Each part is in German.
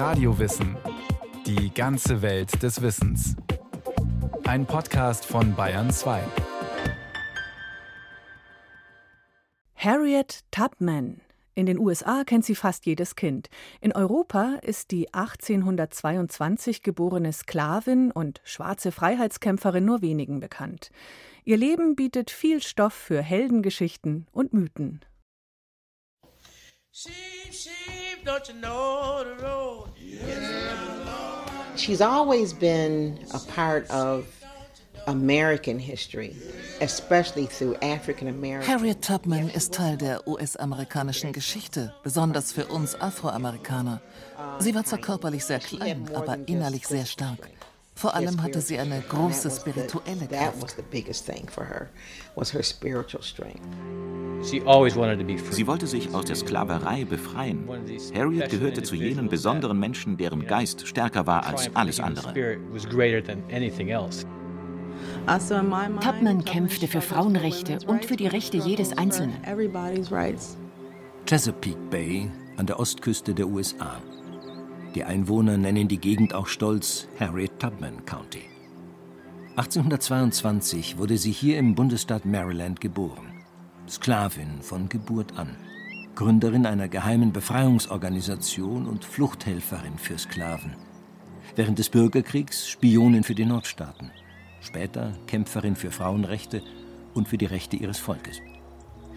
Radiowissen. Die ganze Welt des Wissens. Ein Podcast von Bayern 2. Harriet Tubman. In den USA kennt sie fast jedes Kind. In Europa ist die 1822 geborene Sklavin und schwarze Freiheitskämpferin nur wenigen bekannt. Ihr Leben bietet viel Stoff für Heldengeschichten und Mythen. Sheep, sheep, don't you know the road? She's always been a part of American history, especially through African Americans. Harriet Tubman ist Teil der US-amerikanischen Geschichte, besonders für uns Afroamerikaner. Sie war zwar körperlich sehr klein, aber innerlich sehr stark. Vor allem hatte sie eine große spirituelle Kraft. Sie wollte sich aus der Sklaverei befreien. Harriet gehörte zu jenen besonderen Menschen, deren Geist stärker war als alles andere. Tubman kämpfte für Frauenrechte und für die Rechte jedes Einzelnen. Chesapeake Bay an der Ostküste der USA. Die Einwohner nennen die Gegend auch stolz Harriet Tubman County. 1822 wurde sie hier im Bundesstaat Maryland geboren. Sklavin von Geburt an. Gründerin einer geheimen Befreiungsorganisation und Fluchthelferin für Sklaven. Während des Bürgerkriegs Spionin für die Nordstaaten. Später Kämpferin für Frauenrechte und für die Rechte ihres Volkes.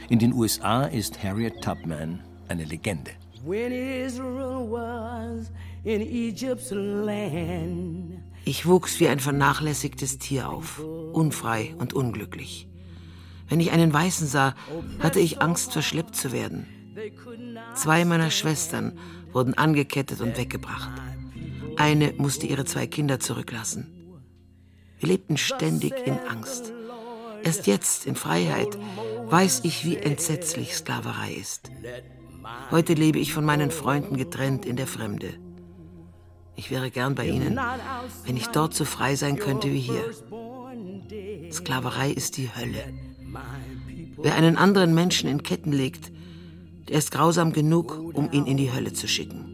In den USA ist Harriet Tubman eine Legende. Ich wuchs wie ein vernachlässigtes Tier auf, unfrei und unglücklich. Wenn ich einen Weißen sah, hatte ich Angst, verschleppt zu werden. Zwei meiner Schwestern wurden angekettet und weggebracht. Eine musste ihre zwei Kinder zurücklassen. Wir lebten ständig in Angst. Erst jetzt, in Freiheit, weiß ich, wie entsetzlich Sklaverei ist. Heute lebe ich von meinen Freunden getrennt in der Fremde. Ich wäre gern bei ihnen, wenn ich dort so frei sein könnte wie hier. Sklaverei ist die Hölle. Wer einen anderen Menschen in Ketten legt, der ist grausam genug, um ihn in die Hölle zu schicken.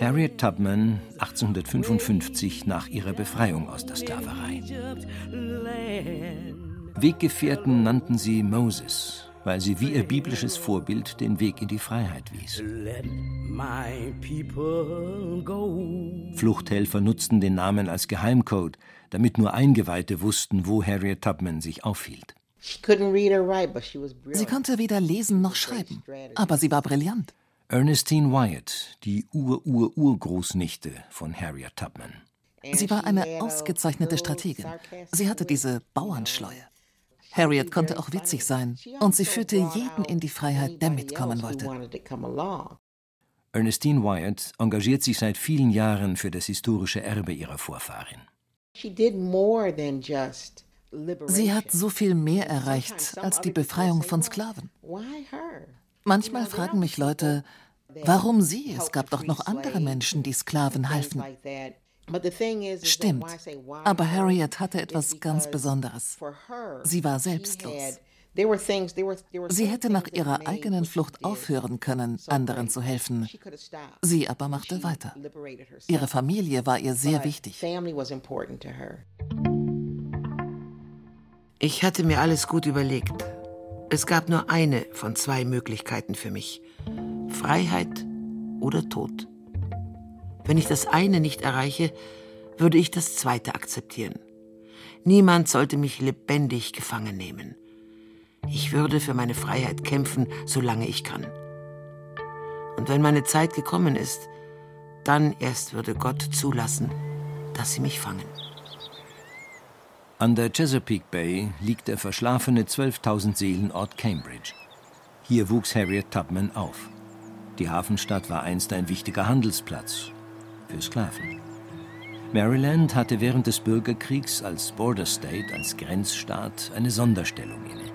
Harriet Tubman 1855 nach ihrer Befreiung aus der Sklaverei. Weggefährten nannten sie Moses, weil sie wie ihr biblisches Vorbild den Weg in die Freiheit wies. Fluchthelfer nutzten den Namen als Geheimcode, damit nur Eingeweihte wussten, wo Harriet Tubman sich aufhielt. Sie konnte weder lesen noch schreiben, aber sie war brillant. Ernestine Wyatt, die Ur-Ur-Urgroßnichte von Harriet Tubman. Sie war eine ausgezeichnete Strategin. Sie hatte diese Bauernschleue. Harriet konnte auch witzig sein und sie führte jeden in die Freiheit, der mitkommen wollte. Ernestine Wyatt engagiert sich seit vielen Jahren für das historische Erbe ihrer Vorfahrin. Sie hat so viel mehr erreicht als die Befreiung von Sklaven. Manchmal fragen mich Leute, warum sie? Es gab doch noch andere Menschen, die Sklaven halfen. Stimmt, aber Harriet hatte etwas ganz Besonderes. Sie war selbstlos. Sie hätte nach ihrer eigenen Flucht aufhören können, anderen zu helfen. Sie aber machte weiter. Ihre Familie war ihr sehr wichtig. Ich hatte mir alles gut überlegt. Es gab nur eine von zwei Möglichkeiten für mich. Freiheit oder Tod. Wenn ich das eine nicht erreiche, würde ich das zweite akzeptieren. Niemand sollte mich lebendig gefangen nehmen. Ich würde für meine Freiheit kämpfen, solange ich kann. Und wenn meine Zeit gekommen ist, dann erst würde Gott zulassen, dass sie mich fangen. An der Chesapeake Bay liegt der verschlafene 12.000 Seelenort Cambridge. Hier wuchs Harriet Tubman auf. Die Hafenstadt war einst ein wichtiger Handelsplatz für Sklaven. Maryland hatte während des Bürgerkriegs als Border State, als Grenzstaat, eine Sonderstellung inne.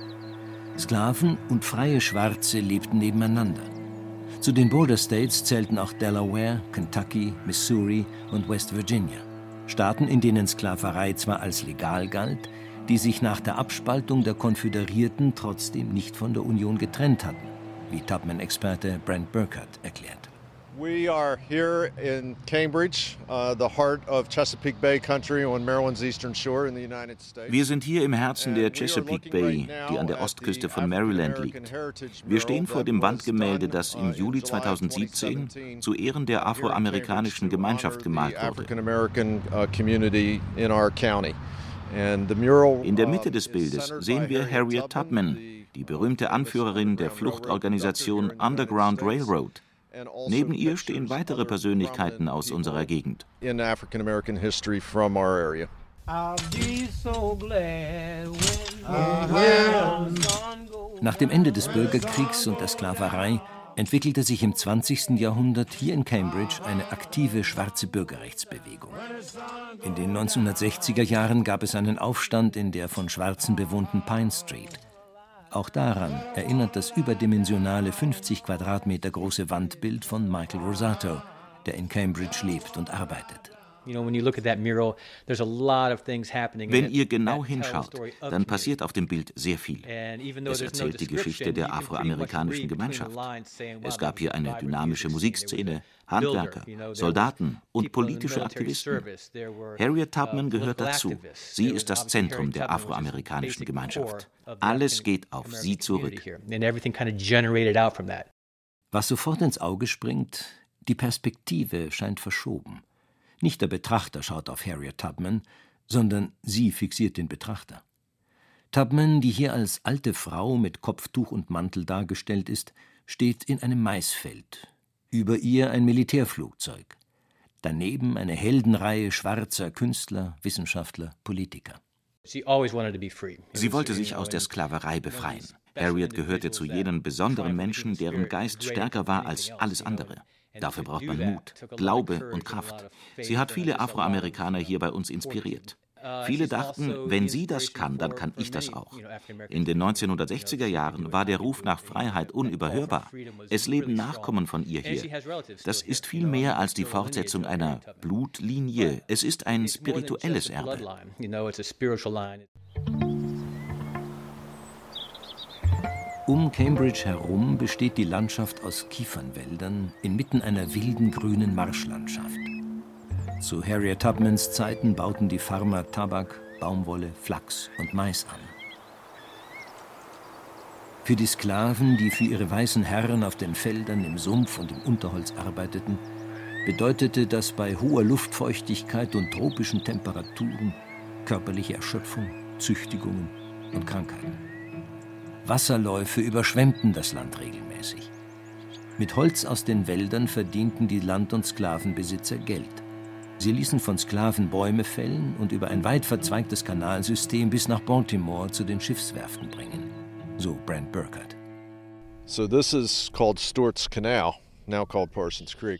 Sklaven und freie Schwarze lebten nebeneinander. Zu den Border States zählten auch Delaware, Kentucky, Missouri und West Virginia. Staaten, in denen Sklaverei zwar als legal galt, die sich nach der Abspaltung der Konföderierten trotzdem nicht von der Union getrennt hatten, wie Tubman-Experte Brent Burkhardt erklärt. We are here in Cambridge, uh, the heart of Chesapeake Bay country on Maryland's eastern shore in the United States. Wir sind hier im Herzen der Chesapeake Bay, die an der Ostküste von Maryland liegt. Wir stehen vor dem Wandgemälde, das im Juli 2017 zu Ehren der afroamerikanischen Gemeinschaft gemalt wurde. In der Mitte des Bildes sehen wir Harriet Tubman, die berühmte Anführerin der Fluchtorganisation Underground Railroad. Neben ihr stehen weitere Persönlichkeiten aus unserer Gegend. Nach dem Ende des Bürgerkriegs und der Sklaverei entwickelte sich im 20. Jahrhundert hier in Cambridge eine aktive schwarze Bürgerrechtsbewegung. In den 1960er Jahren gab es einen Aufstand in der von Schwarzen bewohnten Pine Street. Auch daran erinnert das überdimensionale 50 Quadratmeter große Wandbild von Michael Rosato, der in Cambridge lebt und arbeitet. Wenn ihr genau hinschaut, dann passiert auf dem Bild sehr viel. Es erzählt die Geschichte der afroamerikanischen Gemeinschaft. Es gab hier eine dynamische Musikszene, Handwerker, Soldaten und politische Aktivisten. Harriet Tubman gehört dazu. Sie ist das Zentrum der afroamerikanischen Gemeinschaft. Alles geht auf sie zurück. Was sofort ins Auge springt, die Perspektive scheint verschoben. Nicht der Betrachter schaut auf Harriet Tubman, sondern sie fixiert den Betrachter. Tubman, die hier als alte Frau mit Kopftuch und Mantel dargestellt ist, steht in einem Maisfeld. Über ihr ein Militärflugzeug. Daneben eine Heldenreihe schwarzer Künstler, Wissenschaftler, Politiker. Sie wollte sich aus der Sklaverei befreien. Harriet gehörte zu jenen besonderen Menschen, deren Geist stärker war als alles andere. Dafür braucht man Mut, Glaube und Kraft. Sie hat viele Afroamerikaner hier bei uns inspiriert. Viele dachten, wenn sie das kann, dann kann ich das auch. In den 1960er Jahren war der Ruf nach Freiheit unüberhörbar. Es leben Nachkommen von ihr hier. Das ist viel mehr als die Fortsetzung einer Blutlinie. Es ist ein spirituelles Erbe. Um Cambridge herum besteht die Landschaft aus Kiefernwäldern inmitten einer wilden grünen Marschlandschaft. Zu Harriet Tubmans Zeiten bauten die Farmer Tabak, Baumwolle, Flachs und Mais an. Für die Sklaven, die für ihre weißen Herren auf den Feldern, im Sumpf und im Unterholz arbeiteten, bedeutete das bei hoher Luftfeuchtigkeit und tropischen Temperaturen körperliche Erschöpfung, Züchtigungen und Krankheiten. Wasserläufe überschwemmten das Land regelmäßig. Mit Holz aus den Wäldern verdienten die Land- und Sklavenbesitzer Geld. Sie ließen von Sklaven Bäume fällen und über ein weit verzweigtes Kanalsystem bis nach Baltimore zu den Schiffswerften bringen. So Brent Burkhardt. So this is called Stewart's Canal.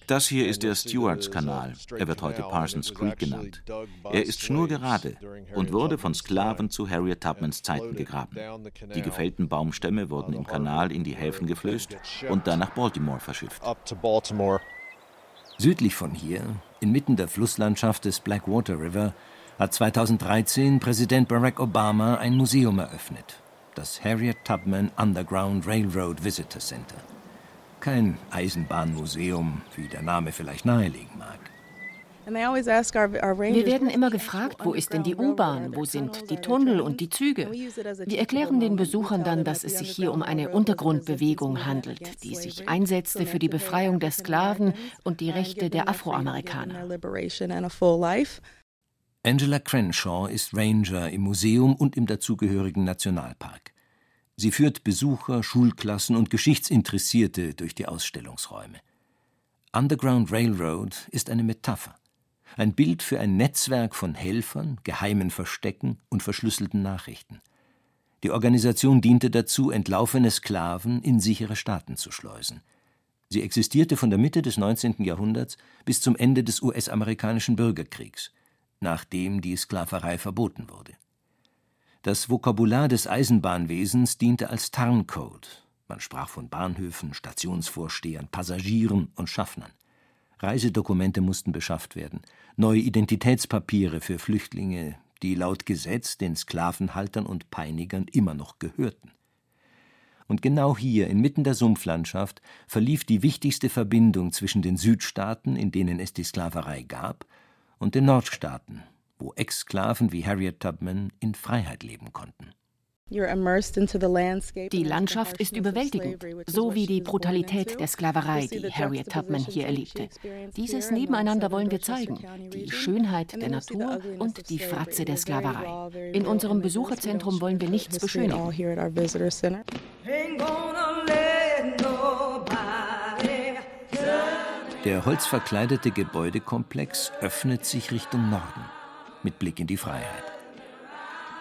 Das hier ist der Stewarts-Kanal. Er wird heute Parsons Creek genannt. Er ist schnurgerade und wurde von Sklaven zu Harriet Tubmans Zeiten gegraben. Die gefällten Baumstämme wurden im Kanal in die Häfen geflößt und dann nach Baltimore verschifft. Südlich von hier, inmitten der Flusslandschaft des Blackwater River, hat 2013 Präsident Barack Obama ein Museum eröffnet, das Harriet Tubman Underground Railroad Visitor Center. Kein Eisenbahnmuseum, wie der Name vielleicht nahelegen mag. Wir werden immer gefragt, wo ist denn die U-Bahn, wo sind die Tunnel und die Züge. Wir erklären den Besuchern dann, dass es sich hier um eine Untergrundbewegung handelt, die sich einsetzte für die Befreiung der Sklaven und die Rechte der Afroamerikaner. Angela Crenshaw ist Ranger im Museum und im dazugehörigen Nationalpark. Sie führt Besucher, Schulklassen und Geschichtsinteressierte durch die Ausstellungsräume. Underground Railroad ist eine Metapher, ein Bild für ein Netzwerk von Helfern, geheimen Verstecken und verschlüsselten Nachrichten. Die Organisation diente dazu, entlaufene Sklaven in sichere Staaten zu schleusen. Sie existierte von der Mitte des 19. Jahrhunderts bis zum Ende des US-amerikanischen Bürgerkriegs, nachdem die Sklaverei verboten wurde. Das Vokabular des Eisenbahnwesens diente als Tarncode. Man sprach von Bahnhöfen, Stationsvorstehern, Passagieren und Schaffnern. Reisedokumente mussten beschafft werden, neue Identitätspapiere für Flüchtlinge, die laut Gesetz den Sklavenhaltern und Peinigern immer noch gehörten. Und genau hier, inmitten der Sumpflandschaft, verlief die wichtigste Verbindung zwischen den Südstaaten, in denen es die Sklaverei gab, und den Nordstaaten, wo Exsklaven wie Harriet Tubman in Freiheit leben konnten. Die Landschaft ist überwältigend, so wie die Brutalität der Sklaverei, die Harriet Tubman hier erlebte. Dieses Nebeneinander wollen wir zeigen, die Schönheit der Natur und die Fratze der Sklaverei. In unserem Besucherzentrum wollen wir nichts beschönigen. Der holzverkleidete Gebäudekomplex öffnet sich Richtung Norden, mit Blick in die Freiheit.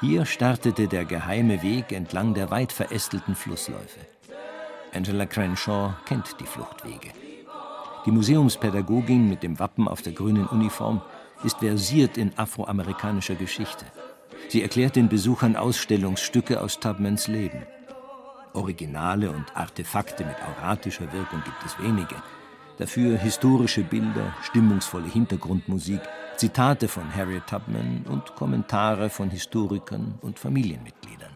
Hier startete der geheime Weg entlang der weit verästelten Flussläufe. Angela Crenshaw kennt die Fluchtwege. Die Museumspädagogin mit dem Wappen auf der grünen Uniform ist versiert in afroamerikanischer Geschichte. Sie erklärt den Besuchern Ausstellungsstücke aus Tubmans Leben. Originale und Artefakte mit auratischer Wirkung gibt es wenige. Dafür historische Bilder, stimmungsvolle Hintergrundmusik, Zitate von Harriet Tubman und Kommentare von Historikern und Familienmitgliedern.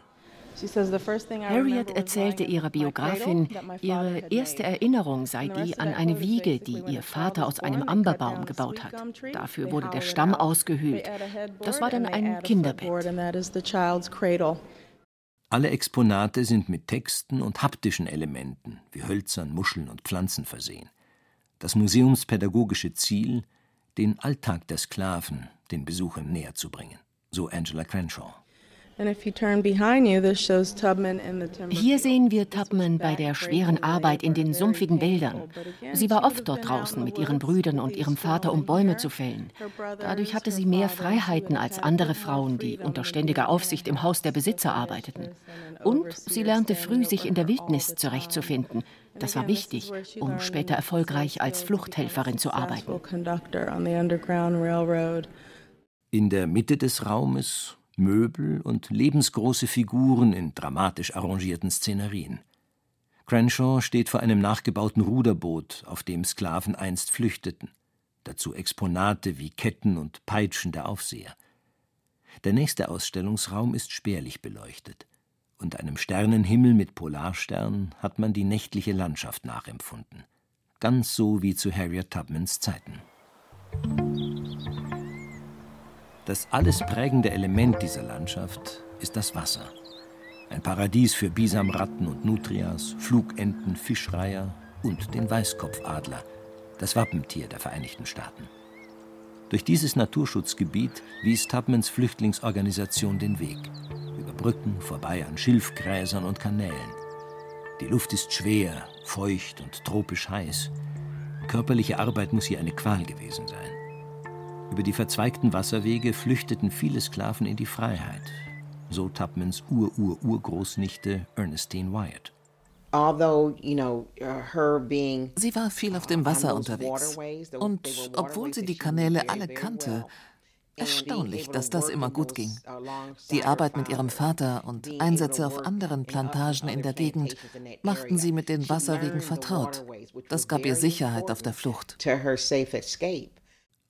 Harriet erzählte ihrer Biografin, ihre erste Erinnerung sei die an eine Wiege, die ihr Vater aus einem Amberbaum gebaut hat. Dafür wurde der Stamm ausgehöhlt. Das war dann ein Kinderbett. Alle Exponate sind mit Texten und haptischen Elementen wie Hölzern, Muscheln und Pflanzen versehen. Das museumspädagogische Ziel, den Alltag der Sklaven den Besuchern näher zu bringen, so Angela Crenshaw. Hier sehen wir Tubman bei der schweren Arbeit in den sumpfigen Wäldern. Sie war oft dort draußen mit ihren Brüdern und ihrem Vater, um Bäume zu fällen. Dadurch hatte sie mehr Freiheiten als andere Frauen, die unter ständiger Aufsicht im Haus der Besitzer arbeiteten. Und sie lernte früh, sich in der Wildnis zurechtzufinden. Das war wichtig, um später erfolgreich als Fluchthelferin zu arbeiten. In der Mitte des Raumes Möbel und lebensgroße Figuren in dramatisch arrangierten Szenerien. Crenshaw steht vor einem nachgebauten Ruderboot, auf dem Sklaven einst flüchteten. Dazu Exponate wie Ketten und Peitschen der Aufseher. Der nächste Ausstellungsraum ist spärlich beleuchtet. Unter einem Sternenhimmel mit Polarstern hat man die nächtliche Landschaft nachempfunden. Ganz so wie zu Harriet Tubmans Zeiten. Das alles prägende Element dieser Landschaft ist das Wasser. Ein Paradies für Bisamratten und Nutrias, Flugenten, Fischreiher und den Weißkopfadler, das Wappentier der Vereinigten Staaten. Durch dieses Naturschutzgebiet wies Tubmans Flüchtlingsorganisation den Weg. Brücken, vorbei an Schilfgräsern und Kanälen. Die Luft ist schwer, feucht und tropisch heiß. Körperliche Arbeit muss hier eine Qual gewesen sein. Über die verzweigten Wasserwege flüchteten viele Sklaven in die Freiheit. So Tubmans Ur-Ur-Urgroßnichte Ernestine Wyatt. Uh, sie war viel auf dem Wasser unterwegs. Und obwohl sie die Kanäle alle kannte, erstaunlich, dass das immer gut ging. Die Arbeit mit ihrem Vater und Einsätze auf anderen Plantagen in der Gegend machten sie mit den Wasserwegen vertraut. Das gab ihr Sicherheit auf der Flucht.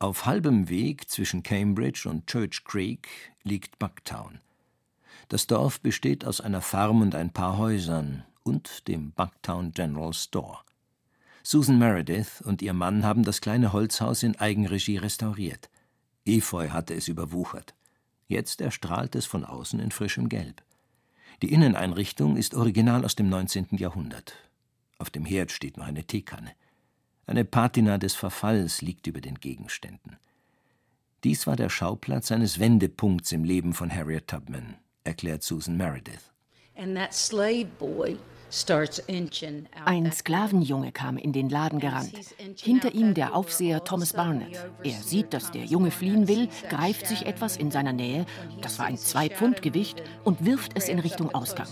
Auf halbem Weg zwischen Cambridge und Church Creek liegt Bucktown. Das Dorf besteht aus einer Farm und ein paar Häusern und dem Bucktown General Store. Susan Meredith und ihr Mann haben das kleine Holzhaus in Eigenregie restauriert. Efeu hatte es überwuchert. Jetzt erstrahlt es von außen in frischem Gelb. Die Inneneinrichtung ist original aus dem 19. Jahrhundert. Auf dem Herd steht noch eine Teekanne. Eine Patina des Verfalls liegt über den Gegenständen. Dies war der Schauplatz eines Wendepunkts im Leben von Harriet Tubman, erklärt Susan Meredith. Ein Sklavenjunge kam in den Laden gerannt. Hinter ihm der Aufseher Thomas Barnett. Er sieht, dass der Junge fliehen will, greift sich etwas in seiner Nähe, das war ein Zwei-Pfund-Gewicht, und wirft es in Richtung Ausgang.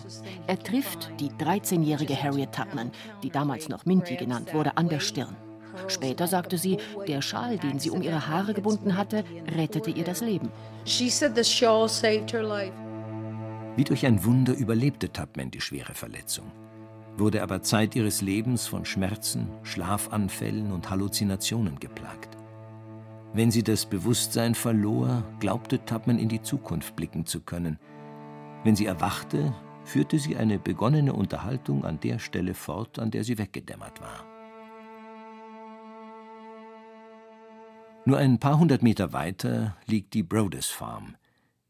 Er trifft die 13-jährige Harriet Tubman, die damals noch Minty genannt wurde, an der Stirn. Später sagte sie, der Schal, den sie um ihre Haare gebunden hatte, rettete ihr das Leben. Wie durch ein Wunder überlebte Tubman die schwere Verletzung, wurde aber Zeit ihres Lebens von Schmerzen, Schlafanfällen und Halluzinationen geplagt. Wenn sie das Bewusstsein verlor, glaubte Tubman in die Zukunft blicken zu können. Wenn sie erwachte, führte sie eine begonnene Unterhaltung an der Stelle fort, an der sie weggedämmert war. Nur ein paar hundert Meter weiter liegt die Brodess Farm.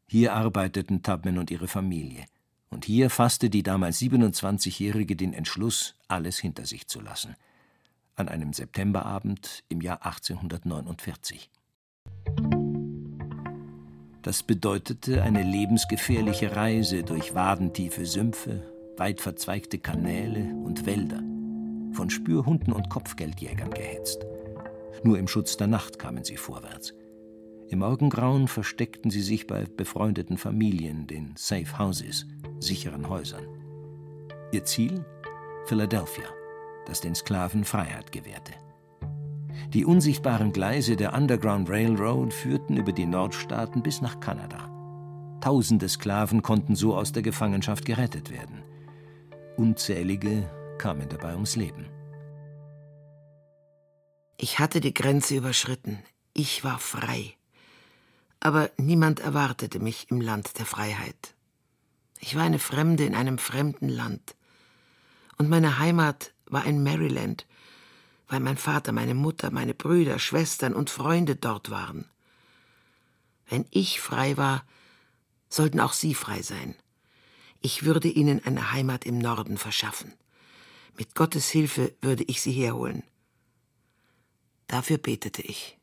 Hier arbeiteten Tubman und ihre Familie. Und hier fasste die damals 27-Jährige den Entschluss, alles hinter sich zu lassen. An einem Septemberabend im Jahr 1849. Das bedeutete eine lebensgefährliche Reise durch wadentiefe Sümpfe, weit verzweigte Kanäle und Wälder, von Spürhunden und Kopfgeldjägern gehetzt. Nur im Schutz der Nacht kamen sie vorwärts. Im Morgengrauen versteckten sie sich bei befreundeten Familien, den Safe Houses, sicheren Häusern. Ihr Ziel? Philadelphia, das den Sklaven Freiheit gewährte. Die unsichtbaren Gleise der Underground Railroad führten über die Nordstaaten bis nach Kanada. Tausende Sklaven konnten so aus der Gefangenschaft gerettet werden. Unzählige kamen dabei ums Leben. Ich hatte die Grenze überschritten. Ich war frei. Aber niemand erwartete mich im Land der Freiheit. Ich war eine Fremde in einem fremden Land. Und meine Heimat war in Maryland, weil mein Vater, meine Mutter, meine Brüder, Schwestern und Freunde dort waren. Wenn ich frei war, sollten auch sie frei sein. Ich würde ihnen eine Heimat im Norden verschaffen. Mit Gottes Hilfe würde ich sie herholen. Dafür betete ich.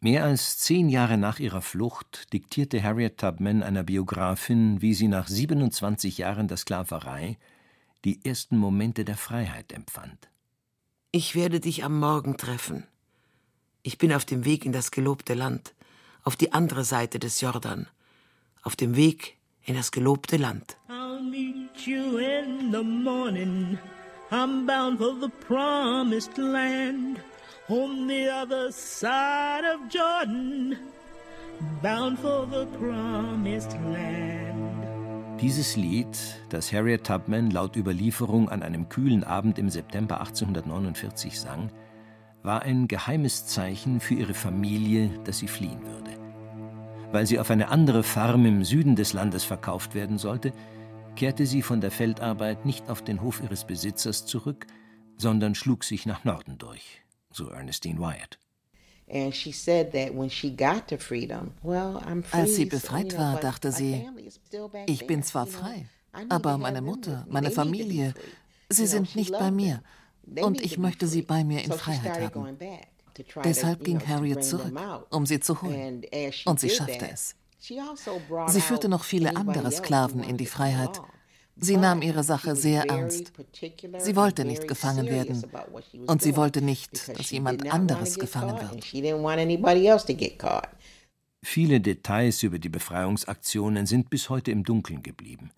Mehr als zehn Jahre nach ihrer Flucht diktierte Harriet Tubman einer Biografin, wie sie nach 27 Jahren der Sklaverei die ersten Momente der Freiheit empfand. Ich werde dich am Morgen treffen. Ich bin auf dem Weg in das gelobte Land, auf die andere Seite des Jordan, auf dem Weg in das gelobte Land. I'll meet you in the morning. I'm bound for the promised land on the other side of Jordan, bound for the promised land. Dieses Lied, das Harriet Tubman laut Überlieferung an einem kühlen Abend im September 1849 sang, war ein geheimes Zeichen für ihre Familie, dass sie fliehen würde. Weil sie auf eine andere Farm im Süden des Landes verkauft werden sollte, kehrte sie von der Feldarbeit nicht auf den Hof ihres Besitzers zurück, sondern schlug sich nach Norden durch, so Ernestine Wyatt. Als sie befreit war, dachte sie, ich bin zwar frei, aber meine Mutter, meine Familie, sie sind nicht bei mir. und ich möchte sie bei mir in Freiheit haben. Deshalb ging Harriet zurück, um sie zu holen. Und sie schaffte es. Also sie führte noch viele andere Sklaven in die Freiheit Sie nahm ihre Sache sehr ernst. Sie wollte nicht gefangen werden. Und sie wollte nicht, dass jemand anderes gefangen wird. Viele Details über die Befreiungsaktionen sind bis heute im Dunkeln geblieben.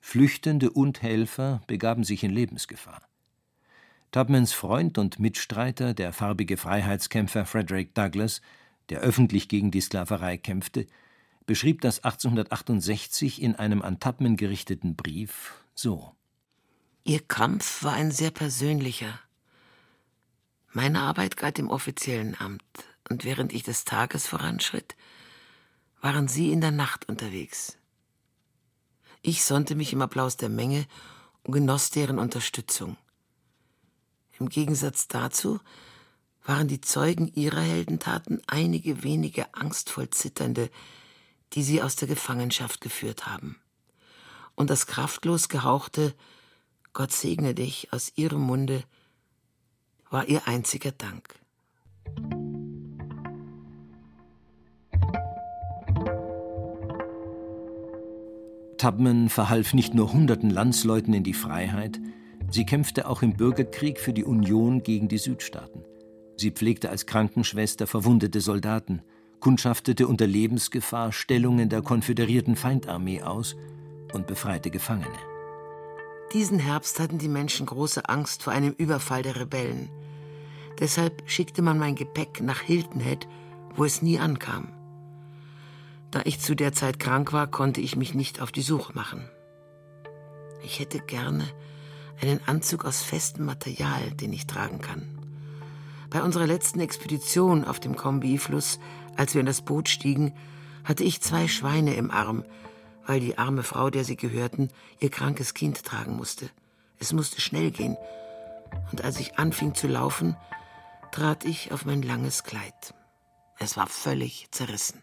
Flüchtende und Helfer begaben sich in Lebensgefahr. Tubmans Freund und Mitstreiter, der farbige Freiheitskämpfer Frederick Douglass, der öffentlich gegen die Sklaverei kämpfte, beschrieb das 1868 in einem an Tubman gerichteten Brief so: Ihr Kampf war ein sehr persönlicher. Meine Arbeit galt im offiziellen Amt, und während ich des Tages voranschritt, waren Sie in der Nacht unterwegs. Ich sonnte mich im Applaus der Menge und genoss deren Unterstützung. Im Gegensatz dazu waren die Zeugen ihrer Heldentaten einige wenige angstvoll zitternde, die sie aus der Gefangenschaft geführt haben. Und das kraftlos gehauchte Gott segne dich aus ihrem Munde war ihr einziger Dank. Tubman verhalf nicht nur hunderten Landsleuten in die Freiheit, sie kämpfte auch im Bürgerkrieg für die Union gegen die Südstaaten. Sie pflegte als Krankenschwester verwundete Soldaten, kundschaftete unter Lebensgefahr Stellungen der konföderierten Feindarmee aus und befreite Gefangene. Diesen Herbst hatten die Menschen große Angst vor einem Überfall der Rebellen. Deshalb schickte man mein Gepäck nach Hilton Head, wo es nie ankam. Da ich zu der Zeit krank war, konnte ich mich nicht auf die Suche machen. Ich hätte gerne einen Anzug aus festem Material, den ich tragen kann. Bei unserer letzten Expedition auf dem Kombi-Fluss als wir in das Boot stiegen, hatte ich zwei Schweine im Arm, weil die arme Frau, der sie gehörten, ihr krankes Kind tragen musste. Es musste schnell gehen. Und als ich anfing zu laufen, trat ich auf mein langes Kleid. Es war völlig zerrissen.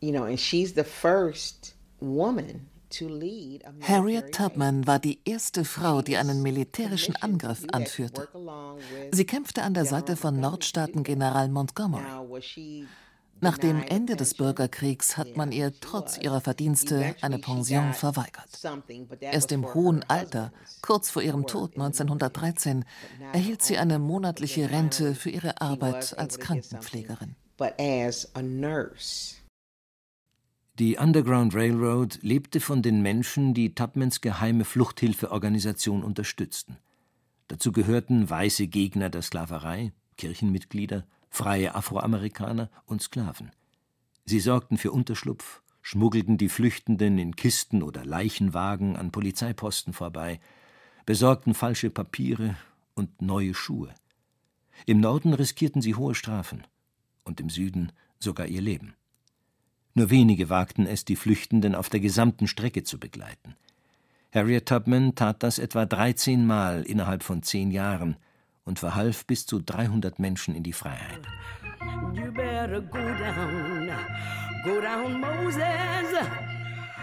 You know, and she's the first woman Harriet Tubman war die erste Frau, die einen militärischen Angriff anführte. Sie kämpfte an der Seite von Nordstaaten-General Montgomery. Nach dem Ende des Bürgerkriegs hat man ihr trotz ihrer Verdienste eine Pension verweigert. Erst im hohen Alter, kurz vor ihrem Tod 1913, erhielt sie eine monatliche Rente für ihre Arbeit als Krankenpflegerin. Die Underground Railroad lebte von den Menschen, die Tubmans geheime Fluchthilfeorganisation unterstützten. Dazu gehörten weiße Gegner der Sklaverei, Kirchenmitglieder, freie Afroamerikaner und Sklaven. Sie sorgten für Unterschlupf, schmuggelten die Flüchtenden in Kisten oder Leichenwagen an Polizeiposten vorbei, besorgten falsche Papiere und neue Schuhe. Im Norden riskierten sie hohe Strafen und im Süden sogar ihr Leben. Nur wenige wagten es, die Flüchtenden auf der gesamten Strecke zu begleiten. Harriet Tubman tat das etwa 13 Mal innerhalb von zehn Jahren und verhalf bis zu 300 Menschen in die Freiheit.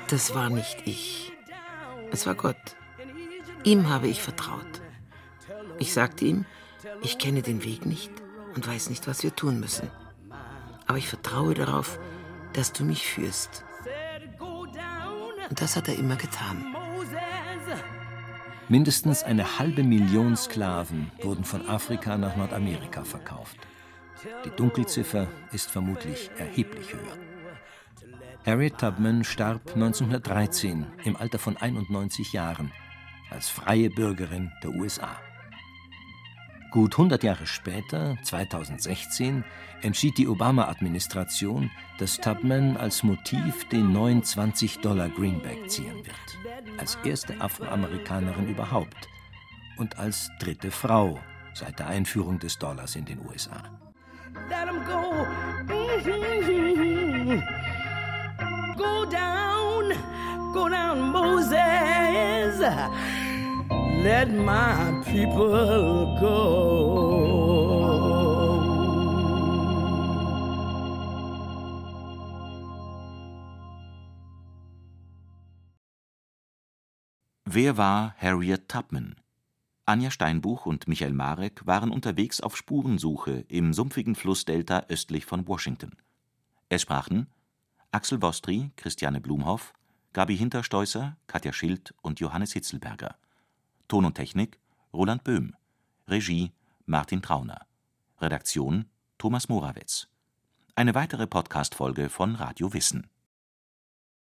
Das war nicht ich. Es war Gott. Ihm habe ich vertraut. Ich sagte ihm, ich kenne den Weg nicht und weiß nicht, was wir tun müssen. Aber ich vertraue darauf, dass du mich führst. Und das hat er immer getan. Mindestens eine halbe Million Sklaven wurden von Afrika nach Nordamerika verkauft. Die Dunkelziffer ist vermutlich erheblich höher. Harriet Tubman starb 1913 im Alter von 91 Jahren als freie Bürgerin der USA. Gut 100 Jahre später, 2016, entschied die Obama-Administration, dass Tubman als Motiv den neuen 20-Dollar-Greenback ziehen wird. Als erste Afroamerikanerin überhaupt und als dritte Frau seit der Einführung des Dollars in den USA. Let him go. Go down, go down, Moses. Let my people go. Wer war Harriet Tubman? Anja Steinbuch und Michael Marek waren unterwegs auf Spurensuche im sumpfigen Flussdelta östlich von Washington. Es sprachen Axel Wostri, Christiane Blumhoff, Gabi Hinterstoisser, Katja Schild und Johannes Hitzelberger. Ton und Technik Roland Böhm. Regie Martin Trauner. Redaktion Thomas Morawetz. Eine weitere Podcast-Folge von Radio Wissen